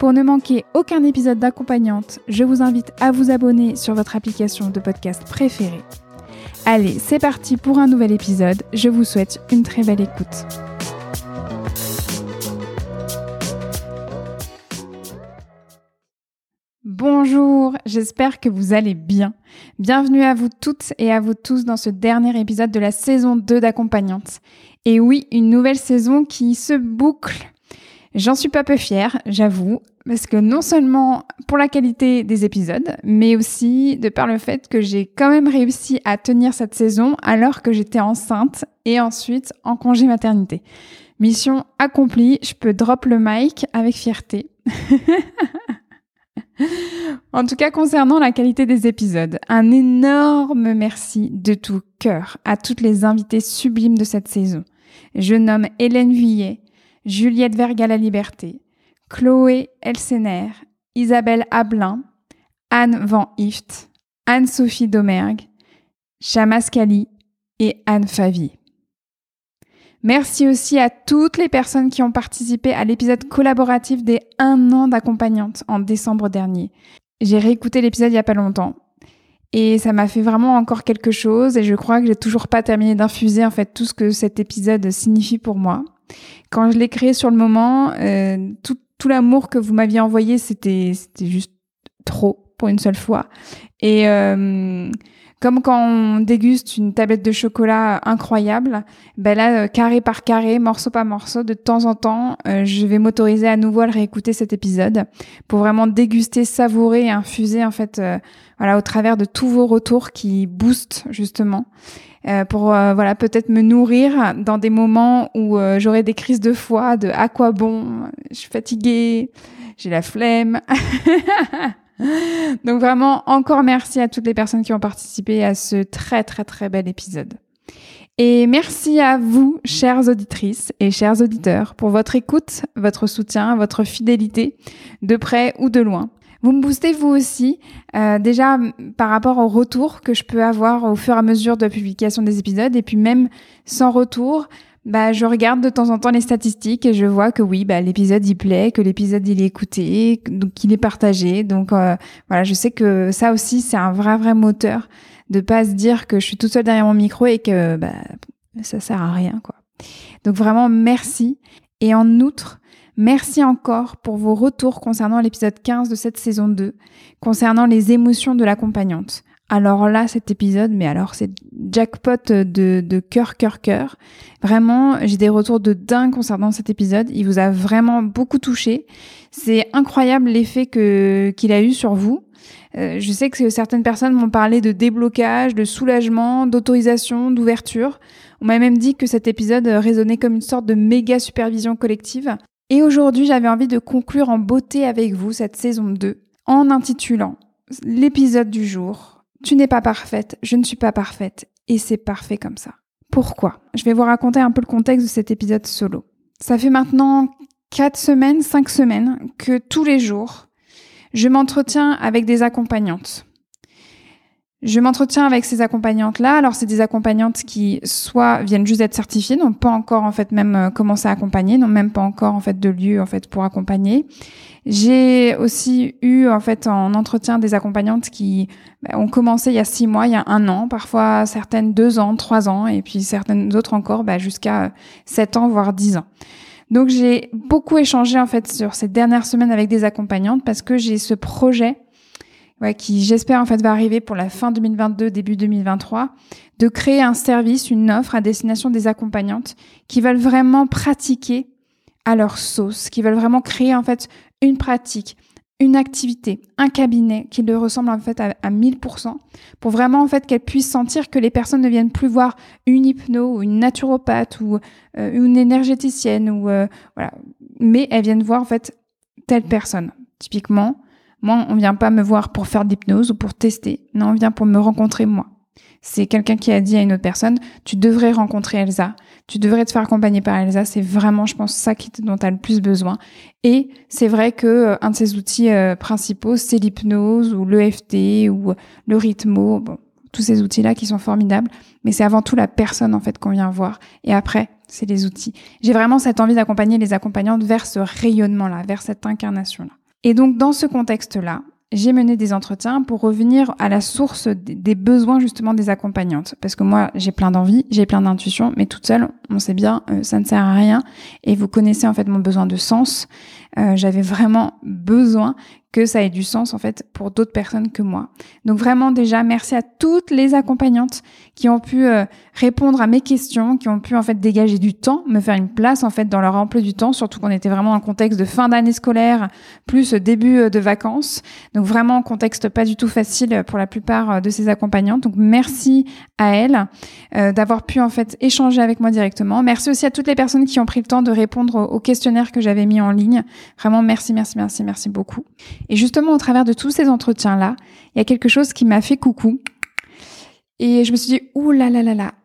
Pour ne manquer aucun épisode d'accompagnante, je vous invite à vous abonner sur votre application de podcast préférée. Allez, c'est parti pour un nouvel épisode. Je vous souhaite une très belle écoute. Bonjour, j'espère que vous allez bien. Bienvenue à vous toutes et à vous tous dans ce dernier épisode de la saison 2 d'accompagnante. Et oui, une nouvelle saison qui se boucle J'en suis pas peu fière, j'avoue, parce que non seulement pour la qualité des épisodes, mais aussi de par le fait que j'ai quand même réussi à tenir cette saison alors que j'étais enceinte et ensuite en congé maternité. Mission accomplie, je peux drop le mic avec fierté. en tout cas, concernant la qualité des épisodes, un énorme merci de tout cœur à toutes les invitées sublimes de cette saison. Je nomme Hélène Vuillet, Juliette Verga-La Liberté, Chloé Elsener, Isabelle Ablin, Anne Van Ift, Anne-Sophie Domergue, Chamaskali et Anne Favie. Merci aussi à toutes les personnes qui ont participé à l'épisode collaboratif des 1 an d'accompagnante en décembre dernier. J'ai réécouté l'épisode il y a pas longtemps et ça m'a fait vraiment encore quelque chose et je crois que j'ai toujours pas terminé d'infuser en fait tout ce que cet épisode signifie pour moi. Quand je l'ai créé sur le moment, euh, tout, tout l'amour que vous m'aviez envoyé, c'était juste trop pour une seule fois. Et euh, comme quand on déguste une tablette de chocolat incroyable, ben là, euh, carré par carré, morceau par morceau, de temps en temps, euh, je vais m'autoriser à nouveau à le réécouter cet épisode pour vraiment déguster, savourer infuser en fait, euh, voilà, au travers de tous vos retours qui boostent justement. Euh, pour euh, voilà peut-être me nourrir dans des moments où euh, j'aurai des crises de foi, de à quoi bon, je suis fatiguée, j'ai la flemme. Donc vraiment encore merci à toutes les personnes qui ont participé à ce très très très bel épisode. Et merci à vous, chères auditrices et chers auditeurs, pour votre écoute, votre soutien, votre fidélité, de près ou de loin. Vous me boostez vous aussi, euh, déjà par rapport au retour que je peux avoir au fur et à mesure de la publication des épisodes, et puis même sans retour, bah, je regarde de temps en temps les statistiques et je vois que oui, bah, l'épisode il plaît, que l'épisode il est écouté, donc qu'il est partagé. Donc euh, voilà, je sais que ça aussi c'est un vrai vrai moteur de pas se dire que je suis toute seule derrière mon micro et que bah, ça sert à rien quoi. Donc vraiment merci. Et en outre, Merci encore pour vos retours concernant l'épisode 15 de cette saison 2, concernant les émotions de l'accompagnante. Alors là, cet épisode, mais alors c'est jackpot de, de cœur, cœur, cœur. Vraiment, j'ai des retours de dingue concernant cet épisode. Il vous a vraiment beaucoup touché. C'est incroyable l'effet qu'il a eu sur vous. Euh, je sais que certaines personnes m'ont parlé de déblocage, de soulagement, d'autorisation, d'ouverture. On m'a même dit que cet épisode résonnait comme une sorte de méga supervision collective. Et aujourd'hui, j'avais envie de conclure en beauté avec vous cette saison 2 en intitulant l'épisode du jour Tu n'es pas parfaite, je ne suis pas parfaite, et c'est parfait comme ça. Pourquoi? Je vais vous raconter un peu le contexte de cet épisode solo. Ça fait maintenant 4 semaines, 5 semaines que tous les jours, je m'entretiens avec des accompagnantes. Je m'entretiens avec ces accompagnantes-là. Alors, c'est des accompagnantes qui soit viennent juste d'être certifiées, n'ont pas encore en fait même euh, commencé à accompagner, n'ont même pas encore en fait de lieu en fait pour accompagner. J'ai aussi eu en fait en entretien des accompagnantes qui bah, ont commencé il y a six mois, il y a un an, parfois certaines deux ans, trois ans, et puis certaines autres encore bah, jusqu'à sept ans, voire dix ans. Donc j'ai beaucoup échangé en fait sur ces dernières semaines avec des accompagnantes parce que j'ai ce projet ouais, qui j'espère en fait va arriver pour la fin 2022, début 2023, de créer un service, une offre à destination des accompagnantes qui veulent vraiment pratiquer à leur sauce, qui veulent vraiment créer en fait une pratique, une activité, un cabinet qui leur ressemble en fait à, à 1000% pour vraiment en fait qu'elles puissent sentir que les personnes ne viennent plus voir une hypno ou une naturopathe ou euh, une énergéticienne ou euh, voilà, mais elles viennent voir en fait telle personne. Typiquement, moi, on vient pas me voir pour faire de l'hypnose ou pour tester. Non, on vient pour me rencontrer moi. C'est quelqu'un qui a dit à une autre personne, tu devrais rencontrer Elsa, tu devrais te faire accompagner par Elsa. C'est vraiment, je pense, ça dont tu as le plus besoin. Et c'est vrai que euh, un de ses outils euh, principaux, c'est l'hypnose ou l'EFT ou le rythmo. Tous ces outils-là qui sont formidables. Mais c'est avant tout la personne, en fait, qu'on vient voir. Et après, c'est les outils. J'ai vraiment cette envie d'accompagner les accompagnantes vers ce rayonnement-là, vers cette incarnation-là. Et donc, dans ce contexte-là, j'ai mené des entretiens pour revenir à la source des besoins justement des accompagnantes. Parce que moi, j'ai plein d'envie, j'ai plein d'intuitions, mais toute seule, on sait bien, euh, ça ne sert à rien. Et vous connaissez en fait mon besoin de sens. Euh, J'avais vraiment besoin que ça ait du sens en fait pour d'autres personnes que moi. Donc vraiment déjà merci à toutes les accompagnantes qui ont pu euh, répondre à mes questions, qui ont pu en fait dégager du temps, me faire une place en fait dans leur emploi du temps, surtout qu'on était vraiment le contexte de fin d'année scolaire plus début euh, de vacances. Donc vraiment contexte pas du tout facile pour la plupart euh, de ces accompagnantes. Donc merci à elles d'avoir pu en fait échanger avec moi directement. Merci aussi à toutes les personnes qui ont pris le temps de répondre au questionnaire que j'avais mis en ligne. Vraiment merci merci merci merci beaucoup. Et justement, au travers de tous ces entretiens-là, il y a quelque chose qui m'a fait coucou. Et je me suis dit, ouh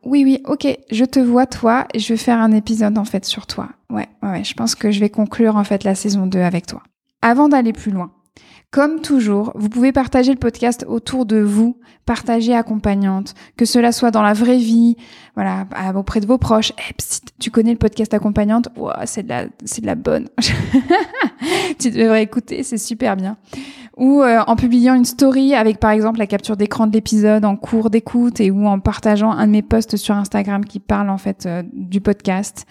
oui, oui, ok, je te vois toi et je vais faire un épisode en fait sur toi. Ouais, ouais, je pense que je vais conclure en fait la saison 2 avec toi. Avant d'aller plus loin, comme toujours, vous pouvez partager le podcast autour de vous, partager accompagnante, que cela soit dans la vraie vie, voilà, auprès de vos proches. Eh, tu connais le podcast accompagnante? C'est de la, c'est de la bonne. tu devrais écouter, c'est super bien. Ou euh, en publiant une story avec par exemple la capture d'écran de l'épisode en cours d'écoute et ou en partageant un de mes posts sur Instagram qui parle en fait euh, du podcast.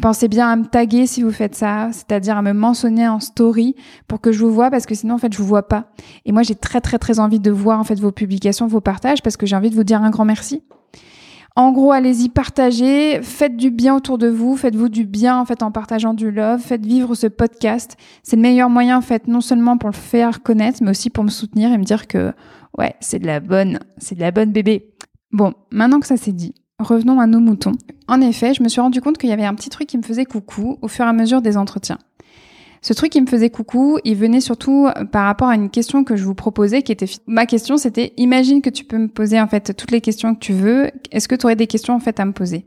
Pensez bien à me taguer si vous faites ça, c'est-à-dire à me mentionner en story pour que je vous vois parce que sinon en fait je vous vois pas. Et moi j'ai très très très envie de voir en fait vos publications, vos partages parce que j'ai envie de vous dire un grand merci. En gros, allez-y, partagez, faites du bien autour de vous, faites-vous du bien en fait en partageant du love, faites vivre ce podcast. C'est le meilleur moyen en fait, non seulement pour le faire connaître, mais aussi pour me soutenir et me dire que ouais, c'est de la bonne, c'est de la bonne bébé. Bon, maintenant que ça c'est dit, revenons à nos moutons. En effet, je me suis rendu compte qu'il y avait un petit truc qui me faisait coucou au fur et à mesure des entretiens. Ce truc qui me faisait coucou, il venait surtout par rapport à une question que je vous proposais, qui était ma question, c'était imagine que tu peux me poser en fait toutes les questions que tu veux. Est-ce que tu aurais des questions en fait à me poser?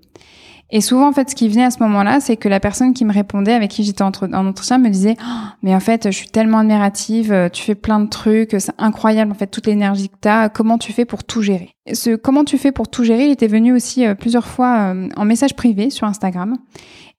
Et souvent, en fait, ce qui venait à ce moment-là, c'est que la personne qui me répondait, avec qui j'étais en entretien, me disait oh, Mais en fait, je suis tellement admirative, euh, tu fais plein de trucs, c'est incroyable, en fait, toute l'énergie que tu as. Comment tu fais pour tout gérer? Ce comment tu fais pour tout gérer, il était venu aussi euh, plusieurs fois euh, en message privé sur Instagram.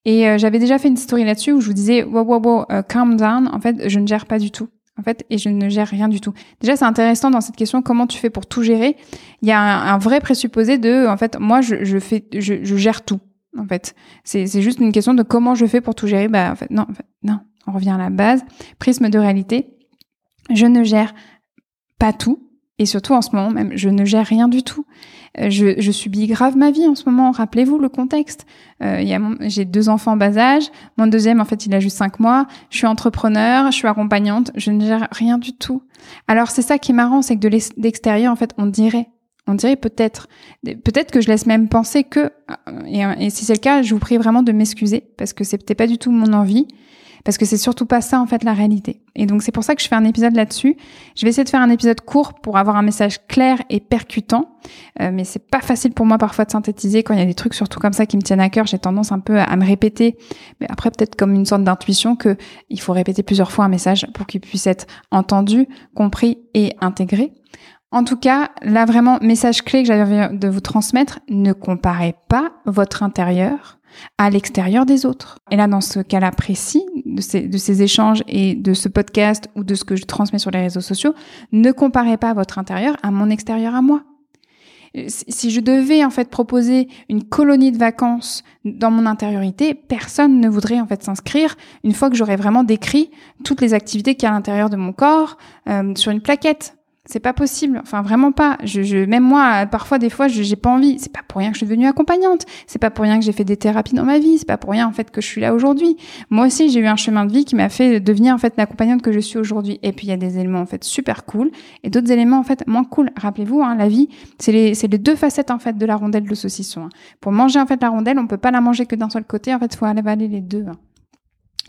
Et j'avais déjà fait une story là-dessus où je vous disais Wow, wow, wow, calm down. En fait, je ne gère pas du tout en fait, et je ne gère rien du tout. Déjà, c'est intéressant dans cette question comment tu fais pour tout gérer? Il y a un, vrai présupposé de, en fait, moi, je, fais, je gère tout en fait. C'est juste une question de comment je fais pour tout gérer. Bah, en fait, non, non. On revient à la base. Prisme de réalité. Je ne gère pas tout. Et surtout en ce moment même, je ne gère rien du tout. Euh, je, je subis grave ma vie en ce moment. Rappelez-vous le contexte. Euh, J'ai deux enfants en bas âge. Mon deuxième, en fait, il a juste cinq mois. Je suis entrepreneur, je suis accompagnante. Je ne gère rien du tout. Alors c'est ça qui est marrant, c'est que de l'extérieur, en fait, on dirait on dirait peut-être, peut-être que je laisse même penser que, et, si c'est le cas, je vous prie vraiment de m'excuser parce que peut-être pas du tout mon envie, parce que c'est surtout pas ça en fait la réalité. Et donc c'est pour ça que je fais un épisode là-dessus. Je vais essayer de faire un épisode court pour avoir un message clair et percutant, euh, mais c'est pas facile pour moi parfois de synthétiser quand il y a des trucs surtout comme ça qui me tiennent à cœur. J'ai tendance un peu à me répéter, mais après peut-être comme une sorte d'intuition que il faut répéter plusieurs fois un message pour qu'il puisse être entendu, compris et intégré. En tout cas, là vraiment, message clé que j'avais envie de vous transmettre, ne comparez pas votre intérieur à l'extérieur des autres. Et là, dans ce cas-là précis, de ces, échanges et de ce podcast ou de ce que je transmets sur les réseaux sociaux, ne comparez pas votre intérieur à mon extérieur à moi si je devais en fait proposer une colonie de vacances dans mon intériorité, personne ne voudrait en fait s'inscrire une fois que j'aurais vraiment décrit toutes les activités qu'il y a à l'intérieur de mon corps euh, sur une plaquette. C'est pas possible. Enfin, vraiment pas. Je, je même moi, parfois, des fois, j'ai pas envie. C'est pas pour rien que je suis devenue accompagnante. C'est pas pour rien que j'ai fait des thérapies dans ma vie. C'est pas pour rien, en fait, que je suis là aujourd'hui. Moi aussi, j'ai eu un chemin de vie qui m'a fait devenir, en fait, l'accompagnante que je suis aujourd'hui. Et puis, il y a des éléments, en fait, super cool et d'autres éléments, en fait, moins cool. Rappelez-vous, hein, la vie, c'est les, les deux facettes, en fait, de la rondelle de saucisson. Hein. Pour manger, en fait, la rondelle, on peut pas la manger que d'un seul côté. En fait, faut avaler les deux. Hein.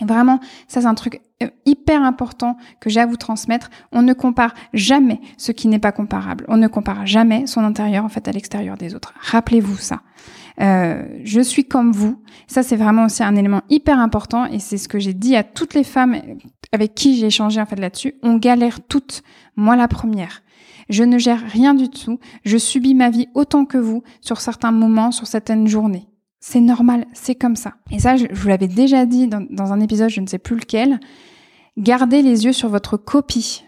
Vraiment, ça c'est un truc euh, hyper important que j'ai à vous transmettre. On ne compare jamais ce qui n'est pas comparable. On ne compare jamais son intérieur en fait à l'extérieur des autres. Rappelez-vous ça. Euh, je suis comme vous. Ça c'est vraiment aussi un élément hyper important et c'est ce que j'ai dit à toutes les femmes avec qui j'ai échangé en fait là-dessus. On galère toutes. Moi la première. Je ne gère rien du tout. Je subis ma vie autant que vous sur certains moments, sur certaines journées. C'est normal, c'est comme ça. Et ça, je, vous l'avais déjà dit dans, dans, un épisode, je ne sais plus lequel. Gardez les yeux sur votre copie.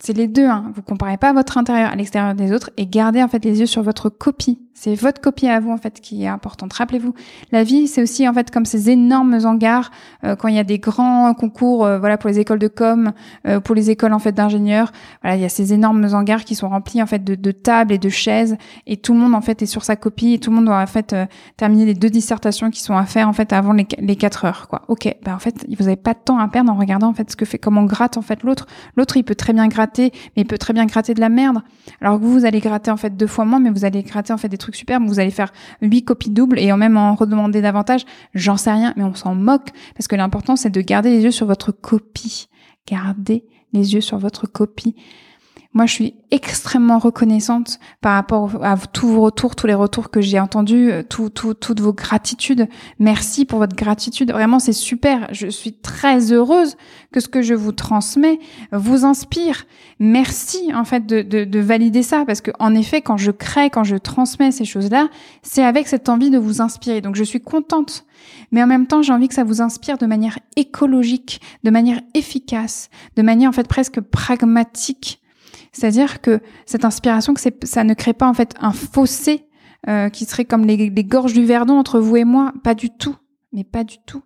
C'est les deux, hein. Vous comparez pas votre intérieur à l'extérieur des autres et gardez en fait les yeux sur votre copie. C'est votre copie à vous en fait qui est importante. Rappelez-vous, la vie c'est aussi en fait comme ces énormes hangars euh, quand il y a des grands concours, euh, voilà pour les écoles de com, euh, pour les écoles en fait d'ingénieurs. Voilà, il y a ces énormes hangars qui sont remplis en fait de, de, tables et de chaises et tout le monde en fait est sur sa copie et tout le monde doit en fait terminer les deux dissertations qui sont à faire en fait avant les, les 4 heures quoi. Ok, bah en fait vous avez pas de temps à perdre en regardant en fait ce que fait comment gratte en fait l'autre. L'autre il peut très bien gratter, mais il peut très bien gratter de la merde. Alors que vous vous allez gratter en fait deux fois moins, mais vous allez gratter en fait des trucs super, vous allez faire huit copies doubles et en même en redemander davantage, j'en sais rien, mais on s'en moque parce que l'important c'est de garder les yeux sur votre copie. Gardez les yeux sur votre copie. Moi, je suis extrêmement reconnaissante par rapport à tous vos retours, tous les retours que j'ai entendus, euh, tout, tout, toutes vos gratitudes. Merci pour votre gratitude. Vraiment, c'est super. Je suis très heureuse que ce que je vous transmets vous inspire. Merci, en fait, de, de valider ça parce que, en effet, quand je crée, quand je transmets ces choses-là, c'est avec cette envie de vous inspirer. Donc, je suis contente. Mais en même temps, j'ai envie que ça vous inspire de manière écologique, de manière efficace, de manière, en fait, presque pragmatique c'est-à-dire que cette inspiration, que ça ne crée pas en fait un fossé euh, qui serait comme les, gorges du Verdon entre vous et moi. Pas du tout, mais pas du tout.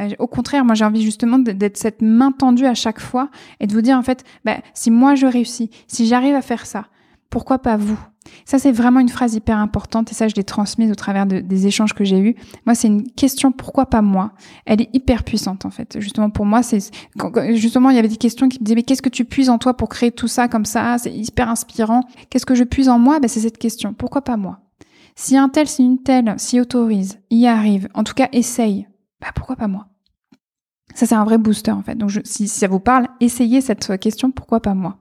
Euh, au contraire, moi j'ai envie justement d'être cette main tendue à chaque fois et de vous dire en fait, bah, si moi je réussis, si j'arrive à faire ça, pourquoi pas vous? Ça, c'est vraiment une phrase hyper importante et ça, je l'ai transmise au travers de, des échanges que j'ai eus. Moi, c'est une question pourquoi pas moi? Elle est hyper puissante en fait. Justement pour moi, c'est justement il y avait des questions qui me disaient mais qu'est-ce que tu puises en toi pour créer tout ça comme ça? C'est hyper inspirant. Qu'est-ce que je puise en moi? Ben, c'est cette question. Pourquoi pas moi? Si un tel, si une telle s'y autorise, y arrive, en tout cas essaye, bah pourquoi pas moi? Ça, c'est un vrai booster en fait. Donc si, si ça vous parle, essayez cette question pourquoi pas moi?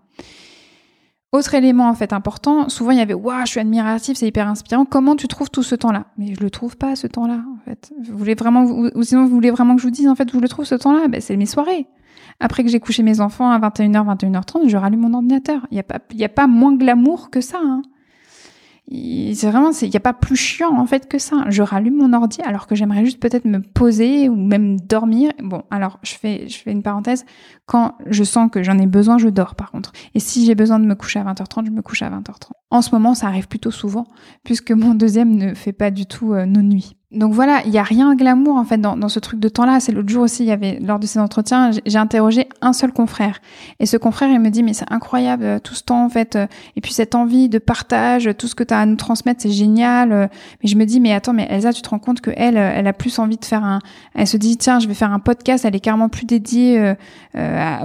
Autre élément en fait important, souvent il y avait waouh, je suis admiratif, c'est hyper inspirant. Comment tu trouves tout ce temps-là? Mais je le trouve pas ce temps-là en fait. Vous voulez vraiment ou sinon vous voulez vraiment que je vous dise en fait, vous le trouve ce temps-là? Ben c'est mes soirées. Après que j'ai couché mes enfants à 21h, 21h30, je rallume mon ordinateur. Il y a pas y a pas moins glamour que ça hein. C'est vraiment, il n'y a pas plus chiant en fait que ça. Je rallume mon ordi alors que j'aimerais juste peut-être me poser ou même dormir. Bon, alors je fais, je fais une parenthèse. Quand je sens que j'en ai besoin, je dors par contre. Et si j'ai besoin de me coucher à 20h30, je me couche à 20h30. En ce moment, ça arrive plutôt souvent puisque mon deuxième ne fait pas du tout euh, nos nuits donc voilà, il y a rien glamour en fait dans, dans ce truc de temps-là. C'est l'autre jour aussi, il y avait lors de ces entretiens, j'ai interrogé un seul confrère et ce confrère il me dit mais c'est incroyable euh, tout ce temps en fait euh, et puis cette envie de partage, tout ce que tu as à nous transmettre, c'est génial. Euh. Mais je me dis mais attends mais Elsa, tu te rends compte que elle, elle a plus envie de faire un, elle se dit tiens je vais faire un podcast, elle est carrément plus dédiée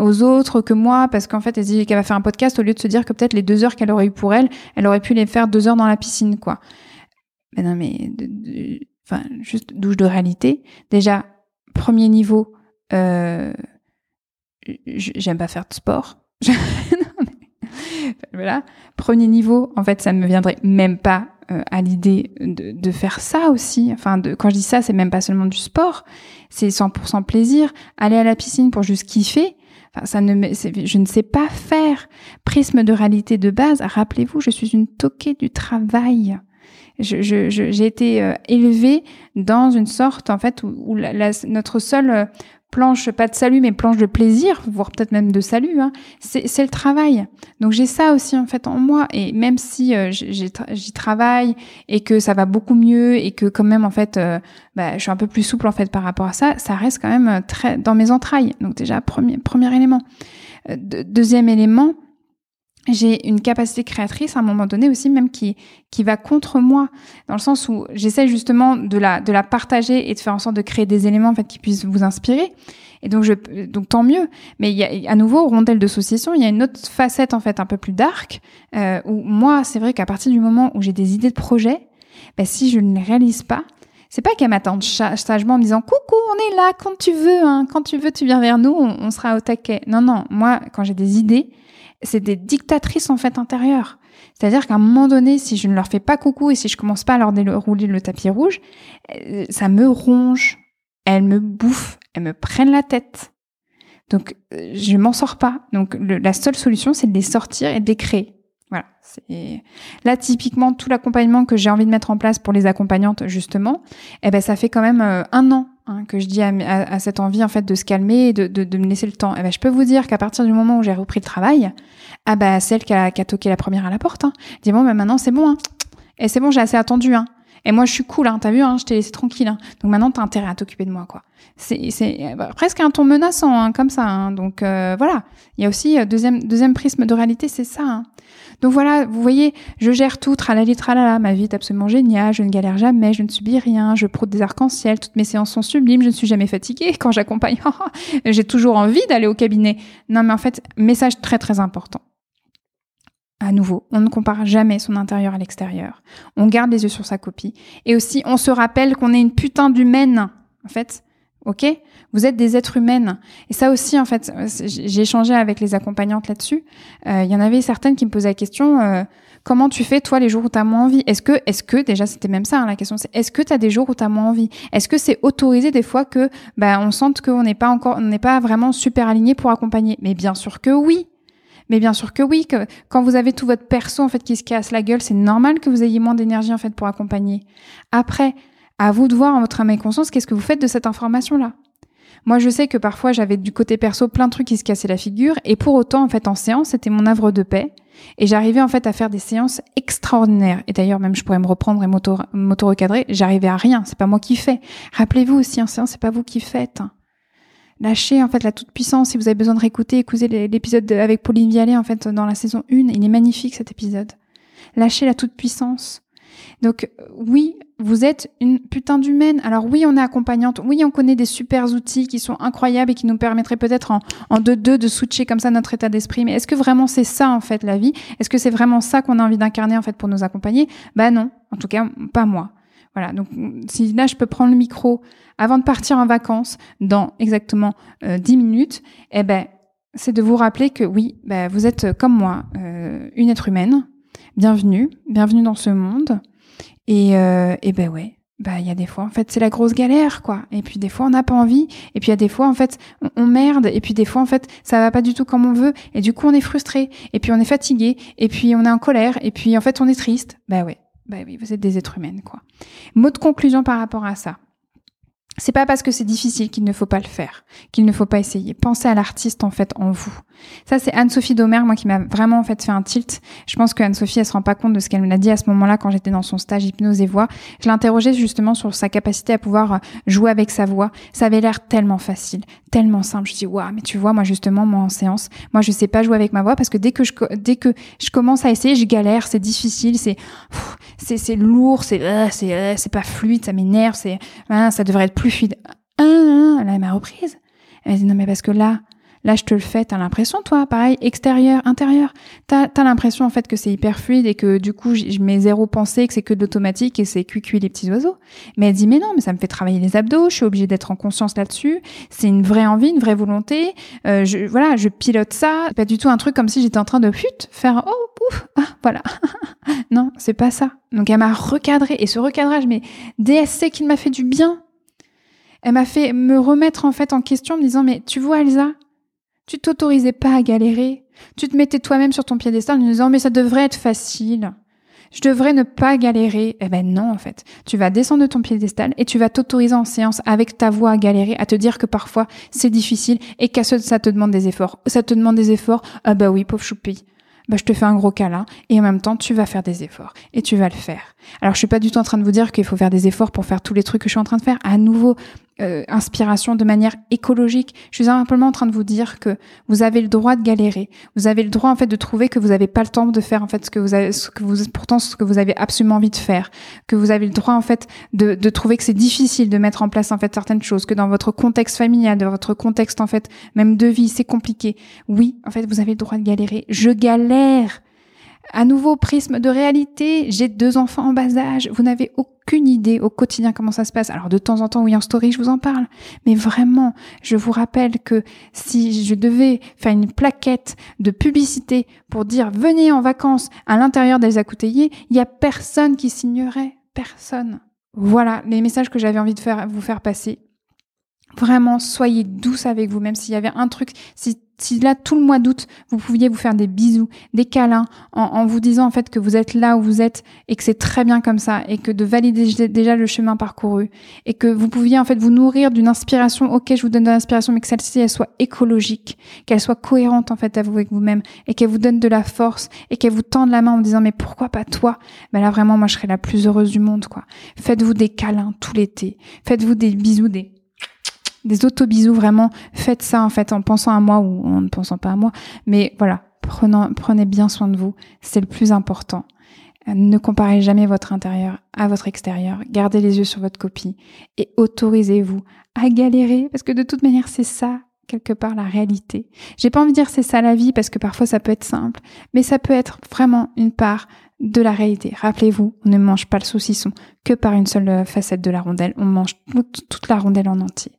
aux autres que moi parce qu'en fait elle dit qu'elle va faire un podcast au lieu de se dire que peut-être les deux heures qu'elle aurait eu pour elle, elle aurait pu les faire deux heures dans la piscine quoi. Mais non mais enfin juste douche de réalité. Déjà, premier niveau, euh, j'aime pas faire de sport. voilà. Premier niveau, en fait, ça ne me viendrait même pas euh, à l'idée de, faire ça aussi. Enfin, de, quand je dis ça, c'est même pas seulement du sport, c'est 100% plaisir. Aller à la piscine pour juste kiffer, Enfin, ça ne, je ne sais pas faire. Prisme de réalité de base. Rappelez-vous, je suis une toquée du travail. J'ai je, je, été euh, élevée dans une sorte, en fait, où, notre seul planche, pas de salut, mais planche de plaisir, voire peut-être même de salut, hein, c'est le travail. Donc j'ai ça aussi en fait en moi. Et même si euh, j'y travaille et que ça va beaucoup mieux et que quand même en fait, euh, bah, je suis un peu plus souple en fait par rapport à ça, ça reste quand même euh, très dans mes entrailles. Donc déjà premier premier élément. deuxième élément, j'ai une capacité créatrice à un moment donné aussi même qui qui va contre moi dans le sens où j'essaie justement de la de la partager et de faire en sorte de créer des éléments en fait qui puissent vous inspirer. Et donc je donc tant mieux. Mais il y a à nouveau rondelle de saucisson il y a une autre facette en fait un peu plus dark euh, où moi c'est vrai qu'à partir du moment où j'ai des idées de projet ben, si je ne les réalise pas c'est pas qu'elle m'attende sagement en me disant coucou, on est là quand tu veux, hein, quand tu veux, tu viens vers nous, on, on sera au taquet. Non, non, moi, quand j'ai des idées, c'est des dictatrices en fait intérieures. C'est-à-dire qu'à un moment donné, si je ne leur fais pas coucou et si je commence pas à leur dérouler le tapis rouge, euh, ça me ronge, elles me bouffent, elles me prennent la tête. Donc euh, je m'en sors pas. Donc la seule solution, c'est de les sortir et de les créer. Voilà. Là, typiquement, tout l'accompagnement que j'ai envie de mettre en place pour les accompagnantes, justement, eh ben, ça fait quand même euh, un an hein, que je dis à, cette envie en fait de se calmer et de, de, me laisser le temps. Eh ben, je peux vous dire qu'à partir du moment où j'ai repris le travail, ah bah celle qui a, qui toqué la première à la porte, hein, dit bon, ben maintenant c'est bon, hein. et c'est bon, j'ai assez attendu. Hein. Et moi, je suis cool, hein, t'as vu, je t'ai laissé tranquille. Donc maintenant, t'as intérêt à t'occuper de moi, quoi. C'est, c'est bah, presque un ton menaçant, comme ça. Donc euh, voilà. Il y a aussi euh, deuxième prisme de réalité, c'est ça. Donc voilà, vous voyez, je gère tout, tralali tralala, ma vie est absolument géniale, je ne galère jamais, je ne subis rien, je prône des arcs-en-ciel, toutes mes séances sont sublimes, je ne suis jamais fatiguée quand j'accompagne. J'ai toujours envie d'aller au cabinet. Non, mais en fait, message très très important. À nouveau, on ne compare jamais son intérieur à l'extérieur. On garde les yeux sur sa copie. Et aussi, on se rappelle qu'on est une putain d'humaine. En fait, ok? Vous êtes des êtres humaines. Et ça aussi, en fait, j'ai échangé avec les accompagnantes là-dessus. Euh, il y en avait certaines qui me posaient la question euh, comment tu fais toi les jours où tu as moins envie? Est-ce que, est-ce que déjà c'était même ça hein, la question, c'est est-ce que tu as des jours où tu as moins envie? Est-ce que c'est autorisé des fois que bah, on sente qu'on n'est pas encore, on n'est pas vraiment super aligné pour accompagner? Mais bien sûr que oui. Mais bien sûr que oui, que quand vous avez tout votre perso en fait qui se casse la gueule, c'est normal que vous ayez moins d'énergie en fait pour accompagner. Après, à vous de voir en votre âme et conscience qu'est-ce que vous faites de cette information là. Moi, je sais que parfois j'avais du côté perso plein de trucs qui se cassaient la figure, et pour autant, en fait, en séance, c'était mon œuvre de paix, et j'arrivais en fait à faire des séances extraordinaires. Et d'ailleurs, même je pourrais me reprendre et m'auto-recadrer, j'arrivais à rien. C'est pas moi qui fais. Rappelez-vous aussi, en séance, c'est pas vous qui faites. Lâchez en fait la toute puissance. Si vous avez besoin de réécouter, écoutez l'épisode avec Pauline Vialet en fait dans la saison 1. Il est magnifique cet épisode. Lâchez la toute puissance. Donc oui, vous êtes une putain d'humaine. Alors oui, on est accompagnante. Oui, on connaît des super outils qui sont incroyables et qui nous permettraient peut-être en, en deux-deux de switcher comme ça notre état d'esprit. Mais est-ce que vraiment c'est ça en fait la vie? Est-ce que c'est vraiment ça qu'on a envie d'incarner en fait pour nous accompagner? Bah non, en tout cas pas moi. Voilà, donc si là je peux prendre le micro avant de partir en vacances dans exactement euh, 10 minutes, eh ben c'est de vous rappeler que oui, ben, vous êtes comme moi, euh, une être humaine. Bienvenue, bienvenue dans ce monde. Et, euh, et ben ouais, bah il y a des fois en fait c'est la grosse galère quoi. Et puis des fois on n'a pas envie. Et puis il y a des fois en fait on, merde. Et puis des fois en fait ça va pas du tout comme on veut. Et du coup on est frustré. Et puis on est fatigué. Et puis on est en colère. Et puis en fait on est triste. Bah ouais bah oui, vous êtes des êtres humaines, quoi. Mot de conclusion par rapport à ça. C'est pas parce que c'est difficile qu'il ne faut pas le faire, qu'il ne faut pas essayer. Pensez à l'artiste en fait en vous. Ça c'est Anne-Sophie Domer moi qui m'a vraiment en fait fait un tilt. Je pense que Anne-Sophie elle se rend pas compte de ce qu'elle me l'a dit à ce moment-là quand j'étais dans son stage hypnose et voix. Je l'interrogeais justement sur sa capacité à pouvoir euh, jouer avec sa voix. Ça avait l'air tellement facile, tellement simple. Je dis waouh, mais tu vois moi justement moi en séance, moi je sais pas jouer avec ma voix parce que dès que je dès que je commence à essayer, je galère, c'est difficile, c'est c'est lourd, c'est euh, c'est euh, c'est pas fluide, ça m'énerve, c'est ça devrait être plus fluide. Ah, ah, ah, là, elle m'a reprise. Elle m'a dit, non, mais parce que là, là, je te le fais, t'as l'impression, toi, pareil, extérieur, intérieur. T'as, as, l'impression, en fait, que c'est hyper fluide et que, du coup, je mets zéro pensée, que c'est que de l'automatique et c'est cuit-cuit les petits oiseaux. Mais elle dit, mais non, mais ça me fait travailler les abdos, je suis obligée d'être en conscience là-dessus. C'est une vraie envie, une vraie volonté. Euh, je, voilà, je pilote ça. Pas du tout un truc comme si j'étais en train de, pute, faire, oh, pouf, ah, voilà. non, c'est pas ça. Donc, elle m'a recadré. Et ce recadrage, mais DSC qui m'a fait du bien elle m'a fait me remettre en fait en question me disant mais tu vois Elsa, Tu t'autorisais pas à galérer. Tu te mettais toi-même sur ton piédestal en disant mais ça devrait être facile. Je devrais ne pas galérer. Eh ben non, en fait. Tu vas descendre de ton piédestal et tu vas t'autoriser en séance avec ta voix à galérer, à te dire que parfois c'est difficile et qu'à ça te demande des efforts. Ça te demande des efforts. Ah bah oui, pauvre choupi. Bah, je te fais un gros câlin et en même temps tu vas faire des efforts et tu vas le faire. Alors je suis pas du tout en train de vous dire qu'il faut faire des efforts pour faire tous les trucs que je suis en train de faire. À nouveau, euh, inspiration de manière écologique. Je suis simplement en train de vous dire que vous avez le droit de galérer. Vous avez le droit en fait de trouver que vous n'avez pas le temps de faire en fait ce que vous avez, ce que vous pourtant ce que vous avez absolument envie de faire. Que vous avez le droit en fait de, de trouver que c'est difficile de mettre en place en fait certaines choses. Que dans votre contexte familial, dans votre contexte en fait même de vie, c'est compliqué. Oui, en fait vous avez le droit de galérer. Je galère. À nouveau, prisme de réalité, j'ai deux enfants en bas âge, vous n'avez aucune idée au quotidien comment ça se passe. Alors de temps en temps, oui, en story, je vous en parle, mais vraiment, je vous rappelle que si je devais faire une plaquette de publicité pour dire venez en vacances à l'intérieur des Accouteillers, il y a personne qui signerait, personne. Voilà les messages que j'avais envie de vous faire passer. Vraiment, soyez douce avec vous, même s'il y avait un truc, si si là tout le mois d'août vous pouviez vous faire des bisous, des câlins, en, vous disant en fait que vous êtes là où vous êtes et que c'est très bien comme ça et que de valider déjà le chemin parcouru et que vous pouviez en fait vous nourrir d'une inspiration. Ok, je vous donne de l'inspiration, mais que celle-ci elle soit écologique, qu'elle soit cohérente en fait avec vous-même et qu'elle vous donne de la force et qu'elle vous tende la main en vous disant mais pourquoi pas toi? Ben là vraiment moi je serais la plus heureuse du monde quoi. Faites-vous des câlins tout l'été, faites-vous des bisous des des auto-bisous, vraiment, faites ça en fait en pensant à moi ou en ne pensant pas à moi. Mais voilà, prenez, bien soin de vous, c'est le plus important. Ne comparez jamais votre intérieur à votre extérieur. Gardez les yeux sur votre copie et autorisez-vous à galérer parce que de toute manière, c'est ça quelque part la réalité. J'ai pas envie de dire c'est ça la vie parce que parfois ça peut être simple, mais ça peut être vraiment une part de la réalité. Rappelez-vous, on ne mange pas le saucisson que par une seule facette de la rondelle, on mange toute la rondelle en entier.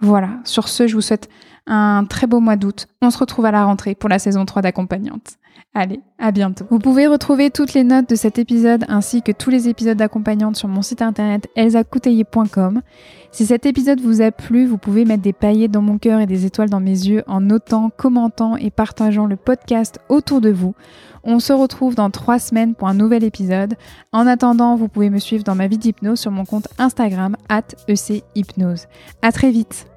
Voilà, sur ce, je vous souhaite un très beau mois d'août. On se retrouve à la rentrée pour la saison 3 d'accompagnante. Allez, à bientôt. Vous pouvez retrouver toutes les notes de cet épisode ainsi que tous les épisodes d'accompagnante sur mon site internet elsacouteiller.com. Si cet épisode vous a plu, vous pouvez mettre des paillettes dans mon cœur et des étoiles dans mes yeux en notant, commentant et partageant le podcast autour de vous. On se retrouve dans trois semaines pour un nouvel épisode. En attendant, vous pouvez me suivre dans ma vie d'hypnose sur mon compte Instagram at echypnose. À très vite.